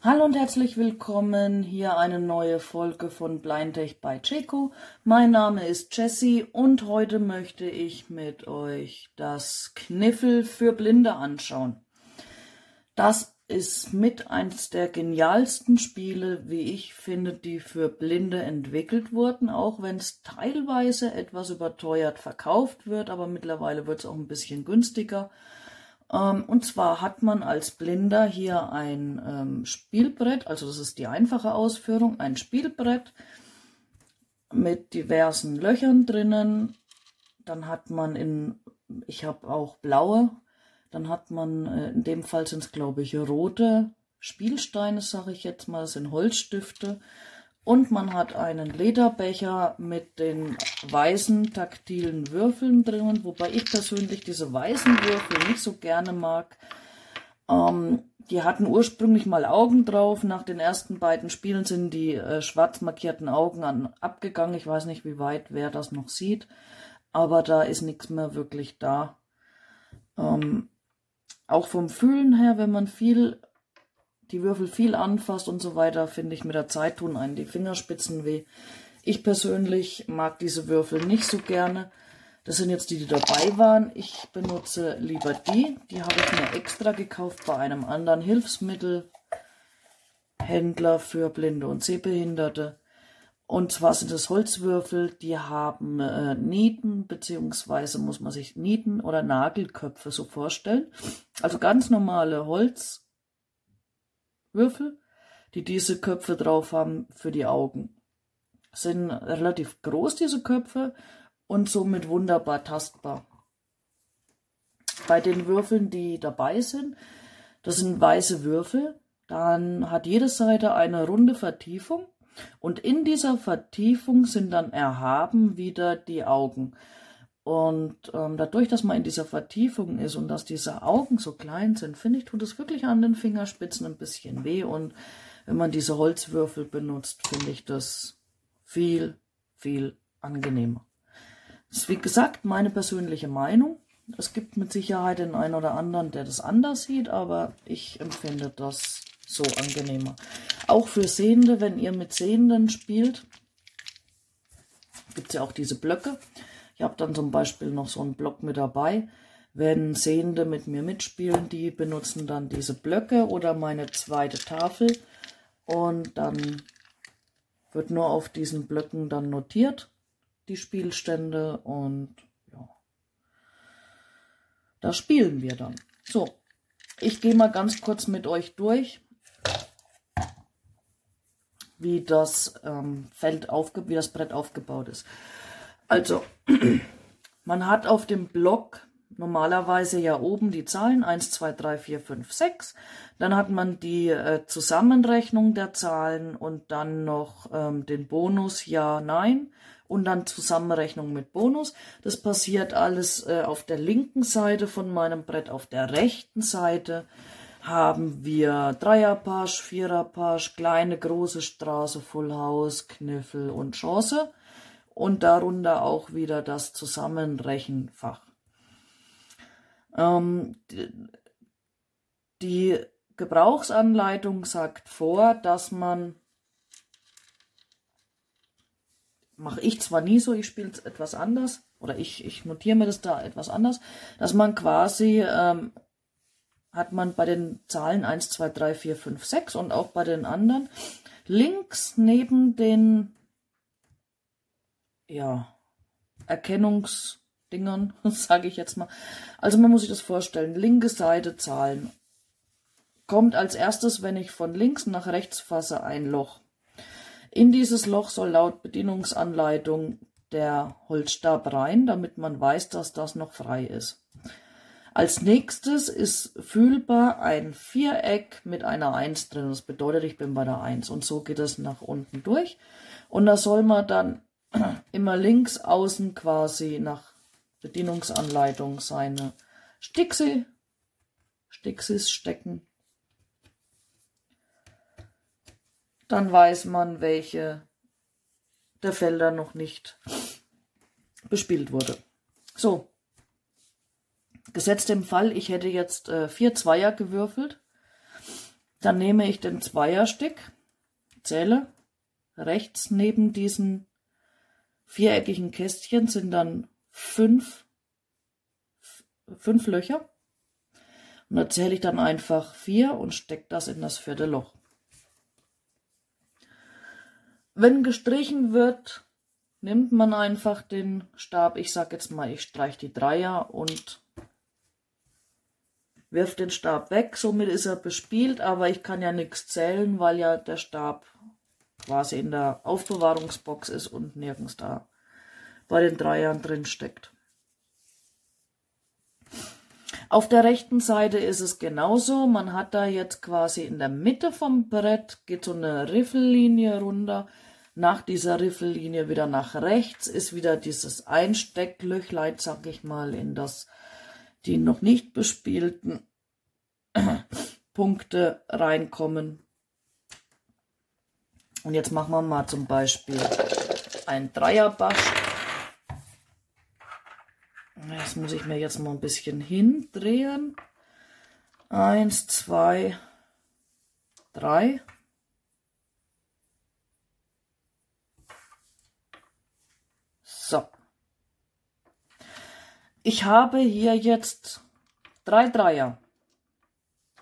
Hallo und herzlich willkommen. Hier eine neue Folge von Blindtech bei Checo. Mein Name ist Jessie und heute möchte ich mit euch das Kniffel für Blinde anschauen. Das ist mit eins der genialsten Spiele, wie ich finde, die für Blinde entwickelt wurden, auch wenn es teilweise etwas überteuert verkauft wird, aber mittlerweile wird es auch ein bisschen günstiger. Ähm, und zwar hat man als Blinder hier ein ähm, Spielbrett, also das ist die einfache Ausführung, ein Spielbrett mit diversen Löchern drinnen. Dann hat man in, ich habe auch blaue, dann hat man, äh, in dem Fall sind es glaube ich rote Spielsteine, sage ich jetzt mal, das sind Holzstifte. Und man hat einen Lederbecher mit den weißen taktilen Würfeln drinnen, wobei ich persönlich diese weißen Würfel nicht so gerne mag. Ähm, die hatten ursprünglich mal Augen drauf. Nach den ersten beiden Spielen sind die äh, schwarz markierten Augen an, abgegangen. Ich weiß nicht, wie weit wer das noch sieht. Aber da ist nichts mehr wirklich da. Ähm, auch vom Fühlen her, wenn man viel die Würfel viel anfasst und so weiter, finde ich mit der Zeit tun einen die Fingerspitzen weh. Ich persönlich mag diese Würfel nicht so gerne. Das sind jetzt die, die dabei waren. Ich benutze lieber die. Die habe ich mir extra gekauft bei einem anderen Hilfsmittelhändler für Blinde und Sehbehinderte. Und zwar sind es Holzwürfel, die haben äh, Nieten, beziehungsweise muss man sich Nieten oder Nagelköpfe so vorstellen. Also ganz normale Holz. Würfel, die diese Köpfe drauf haben für die Augen. Sind relativ groß, diese Köpfe, und somit wunderbar tastbar. Bei den Würfeln, die dabei sind, das sind weiße Würfel, dann hat jede Seite eine runde Vertiefung und in dieser Vertiefung sind dann erhaben wieder die Augen. Und ähm, dadurch, dass man in dieser Vertiefung ist und dass diese Augen so klein sind, finde ich, tut es wirklich an den Fingerspitzen ein bisschen weh. Und wenn man diese Holzwürfel benutzt, finde ich das viel, viel angenehmer. Das ist wie gesagt meine persönliche Meinung. Es gibt mit Sicherheit den einen oder anderen, der das anders sieht, aber ich empfinde das so angenehmer. Auch für Sehende, wenn ihr mit Sehenden spielt, gibt es ja auch diese Blöcke. Ich habe dann zum Beispiel noch so einen Block mit dabei. Wenn Sehende mit mir mitspielen, die benutzen dann diese Blöcke oder meine zweite Tafel. Und dann wird nur auf diesen Blöcken dann notiert, die Spielstände. Und ja, da spielen wir dann. So, ich gehe mal ganz kurz mit euch durch, wie das ähm, Feld aufge wie das Brett aufgebaut ist. Also, man hat auf dem Block normalerweise ja oben die Zahlen 1, 2, 3, 4, 5, 6. Dann hat man die äh, Zusammenrechnung der Zahlen und dann noch ähm, den Bonus Ja, Nein und dann Zusammenrechnung mit Bonus. Das passiert alles äh, auf der linken Seite von meinem Brett. Auf der rechten Seite haben wir Dreierpasch, Viererpasch, kleine, große Straße, Full House, Kniffel und Chance und darunter auch wieder das Zusammenrechenfach. Ähm, die Gebrauchsanleitung sagt vor, dass man, mache ich zwar nie so, ich spiele es etwas anders, oder ich, ich notiere mir das da etwas anders, dass man quasi, ähm, hat man bei den Zahlen 1, 2, 3, 4, 5, 6 und auch bei den anderen links neben den ja, Erkennungsdingern, sage ich jetzt mal. Also man muss sich das vorstellen. Linke Seite Zahlen. Kommt als erstes, wenn ich von links nach rechts fasse, ein Loch. In dieses Loch soll laut Bedienungsanleitung der Holzstab rein, damit man weiß, dass das noch frei ist. Als nächstes ist fühlbar ein Viereck mit einer 1 drin. Das bedeutet, ich bin bei der 1. Und so geht es nach unten durch. Und da soll man dann immer links außen quasi nach Bedienungsanleitung seine Stixi, Stixis stecken. Dann weiß man, welche der Felder noch nicht bespielt wurde. So, gesetzt im Fall, ich hätte jetzt äh, vier Zweier gewürfelt, Dann nehme ich den Zweierstick, zähle, rechts neben diesen viereckigen Kästchen sind dann fünf, fünf Löcher. Und da zähle ich dann einfach vier und stecke das in das vierte Loch. Wenn gestrichen wird, nimmt man einfach den Stab, ich sag jetzt mal, ich streiche die Dreier und wirft den Stab weg. Somit ist er bespielt, aber ich kann ja nichts zählen, weil ja der Stab quasi in der Aufbewahrungsbox ist und nirgends da bei den Dreiern drin steckt. Auf der rechten Seite ist es genauso. Man hat da jetzt quasi in der Mitte vom Brett geht so eine Riffellinie runter. Nach dieser Riffellinie wieder nach rechts ist wieder dieses Einstecklöchlein, sag ich mal, in das die noch nicht bespielten Punkte reinkommen. Und jetzt machen wir mal zum Beispiel ein Dreierbasch. Das muss ich mir jetzt mal ein bisschen hindrehen. Eins, zwei, drei. So. Ich habe hier jetzt drei Dreier.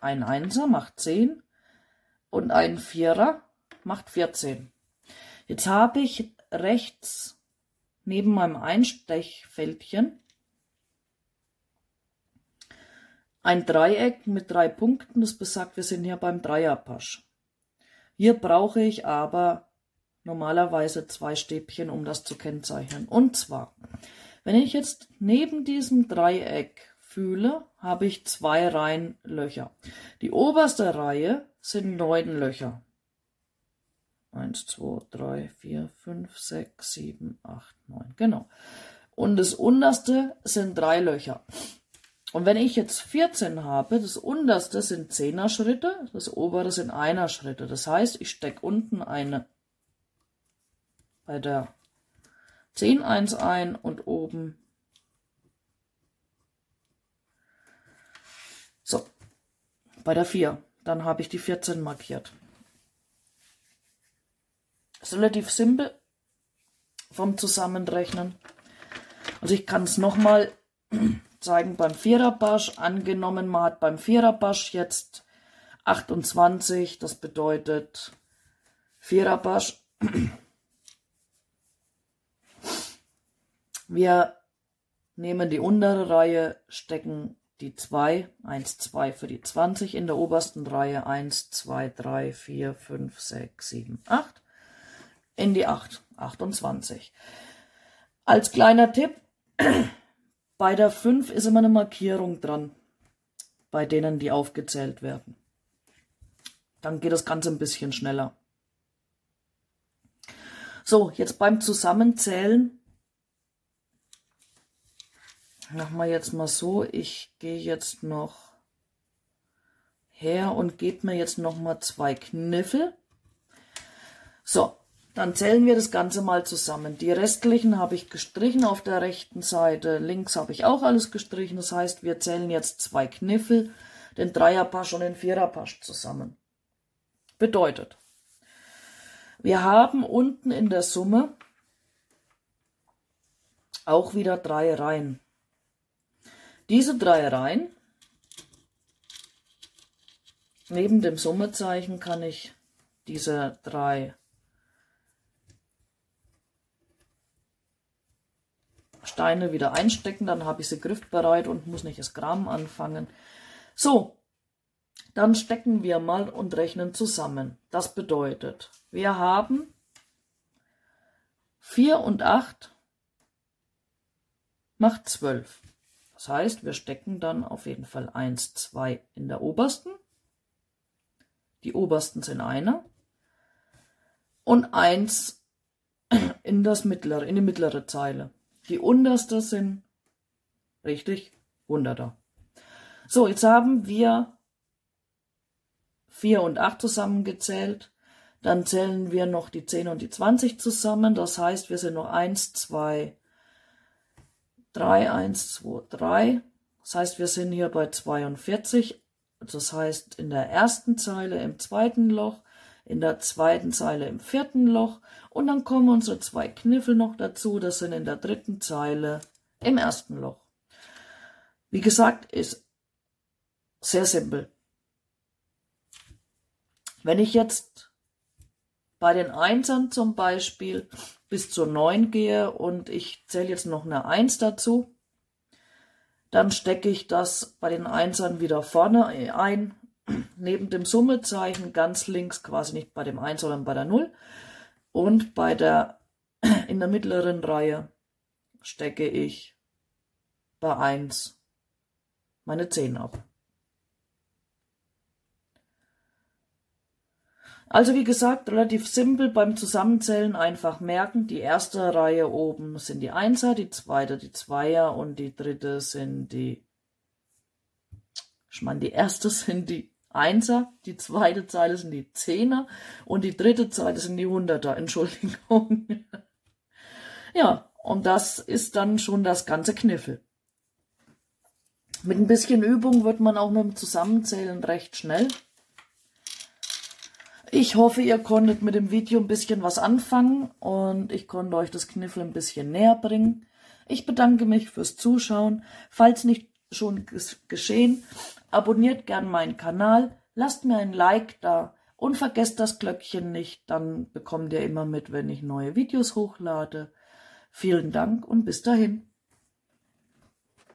Ein Einser macht 10 und ein Vierer macht 14. Jetzt habe ich rechts neben meinem Einstechfältchen ein Dreieck mit drei Punkten, das besagt, wir sind hier beim Dreierpasch. Hier brauche ich aber normalerweise zwei Stäbchen, um das zu kennzeichnen. Und zwar, wenn ich jetzt neben diesem Dreieck fühle, habe ich zwei Reihen Löcher. Die oberste Reihe sind neun Löcher. Eins, zwei, drei, vier, fünf, sechs, sieben, acht, neun. Genau. Und das unterste sind drei Löcher. Und wenn ich jetzt 14 habe, das unterste sind 10er Schritte, das obere sind einer Schritte. Das heißt, ich stecke unten eine bei der 10 1 ein und oben So, bei der 4. Dann habe ich die 14 markiert. Ist relativ simpel vom Zusammenrechnen. Also ich kann es nochmal zeigen beim Viererbasch. Angenommen, man hat beim Viererbasch jetzt 28, das bedeutet Viererbasch. Wir nehmen die untere Reihe, stecken die 2, 1, 2 für die 20 in der obersten Reihe, 1, 2, 3, 4, 5, 6, 7, 8, in die 8, 28. Als kleiner Tipp, bei der 5 ist immer eine Markierung dran, bei denen die aufgezählt werden. Dann geht das Ganze ein bisschen schneller. So, jetzt beim Zusammenzählen machen wir jetzt mal so, ich gehe jetzt noch her und gebe mir jetzt noch mal zwei Kniffel. So, dann zählen wir das Ganze mal zusammen. Die restlichen habe ich gestrichen auf der rechten Seite. Links habe ich auch alles gestrichen. Das heißt, wir zählen jetzt zwei Kniffel, den Dreierpasch und den Viererpasch zusammen. Bedeutet, wir haben unten in der Summe auch wieder drei Reihen. Diese drei Reihen, neben dem Summezeichen kann ich diese drei Steine wieder einstecken, dann habe ich sie griffbereit und muss nicht das Gramm anfangen. So, dann stecken wir mal und rechnen zusammen. Das bedeutet, wir haben 4 und 8 macht 12. Das heißt, wir stecken dann auf jeden Fall 1, 2 in der obersten. Die obersten sind einer. Und 1 in, das mittlere, in die mittlere Zeile. Die unterste sind, richtig, Hunderter. So, jetzt haben wir 4 und 8 zusammengezählt. Dann zählen wir noch die 10 und die 20 zusammen. Das heißt, wir sind noch 1, 2, 3, 1, 2, 3. Das heißt, wir sind hier bei 42. das heißt in der ersten Zeile im zweiten Loch, in der zweiten Zeile im vierten Loch und dann kommen unsere zwei Kniffel noch dazu, das sind in der dritten Zeile im ersten Loch. Wie gesagt, ist sehr simpel. Wenn ich jetzt bei den Einsern zum Beispiel bis zur 9 gehe und ich zähle jetzt noch eine 1 dazu, dann stecke ich das bei den Einsern wieder vorne ein, neben dem Summezeichen ganz links, quasi nicht bei dem 1, sondern bei der 0. Und bei der, in der mittleren Reihe stecke ich bei 1 meine 10 ab. Also wie gesagt, relativ simpel beim Zusammenzählen einfach merken, die erste Reihe oben sind die Einser, die zweite die Zweier und die dritte sind die, ich meine, die erste sind die Einser, die zweite Zeile sind die Zehner und die dritte Zeile sind die Hunderter, Entschuldigung. ja, und das ist dann schon das ganze Kniffel. Mit ein bisschen Übung wird man auch mit dem Zusammenzählen recht schnell. Ich hoffe, ihr konntet mit dem Video ein bisschen was anfangen und ich konnte euch das Kniffel ein bisschen näher bringen. Ich bedanke mich fürs Zuschauen. Falls nicht schon geschehen, abonniert gern meinen Kanal, lasst mir ein Like da und vergesst das Glöckchen nicht, dann bekommt ihr immer mit, wenn ich neue Videos hochlade. Vielen Dank und bis dahin.